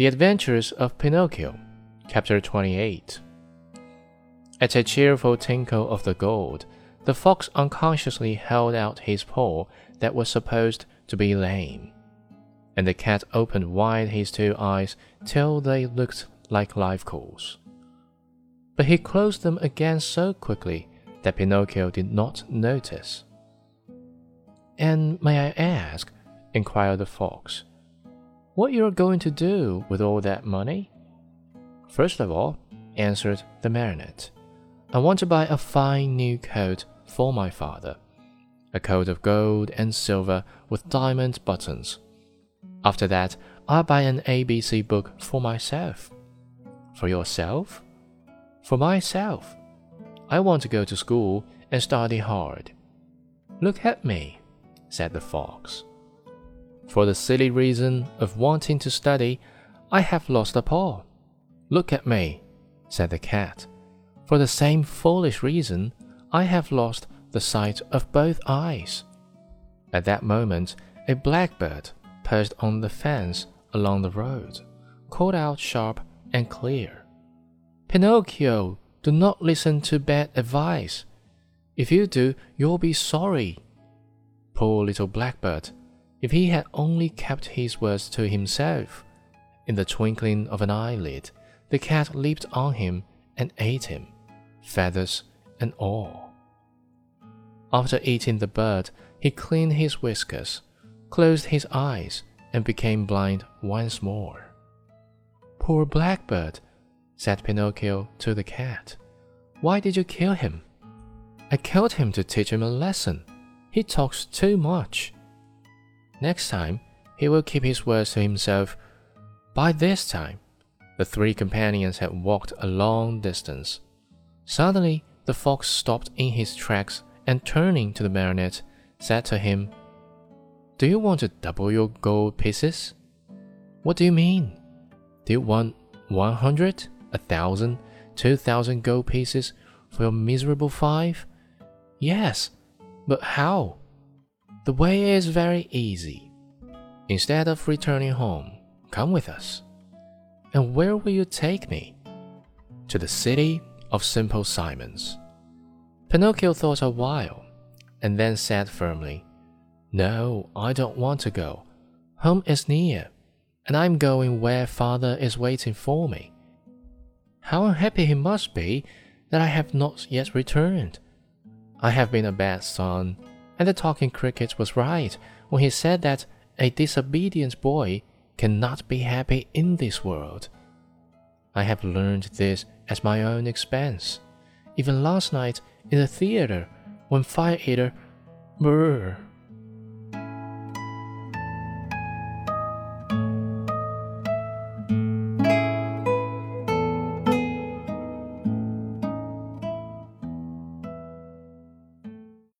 The Adventures of Pinocchio, Chapter 28. At a cheerful tinkle of the gold, the fox unconsciously held out his paw that was supposed to be lame, and the cat opened wide his two eyes till they looked like live coals. But he closed them again so quickly that Pinocchio did not notice. And may I ask, inquired the fox, what you're going to do with all that money? First of all, answered the marionette, I want to buy a fine new coat for my father, a coat of gold and silver with diamond buttons. After that, I'll buy an ABC book for myself. For yourself? For myself. I want to go to school and study hard. Look at me, said the fox. For the silly reason of wanting to study, I have lost a paw. Look at me, said the cat. For the same foolish reason, I have lost the sight of both eyes. At that moment, a blackbird perched on the fence along the road called out sharp and clear Pinocchio, do not listen to bad advice. If you do, you'll be sorry. Poor little blackbird, if he had only kept his words to himself. In the twinkling of an eyelid, the cat leaped on him and ate him, feathers and all. After eating the bird, he cleaned his whiskers, closed his eyes, and became blind once more. Poor blackbird, said Pinocchio to the cat. Why did you kill him? I killed him to teach him a lesson. He talks too much. Next time, he will keep his words to himself. By this time, the three companions had walked a long distance. Suddenly, the fox stopped in his tracks and turning to the marionette, said to him, Do you want to double your gold pieces? What do you mean? Do you want one hundred, a thousand, two thousand gold pieces for your miserable five? Yes, but how? The way is very easy. Instead of returning home, come with us. And where will you take me? To the city of Simple Simons. Pinocchio thought a while, and then said firmly, No, I don't want to go. Home is near, and I'm going where father is waiting for me. How unhappy he must be that I have not yet returned. I have been a bad son, and the talking cricket was right when he said that a disobedient boy cannot be happy in this world. I have learned this at my own expense. Even last night in the theater, when Fire Eater, brr,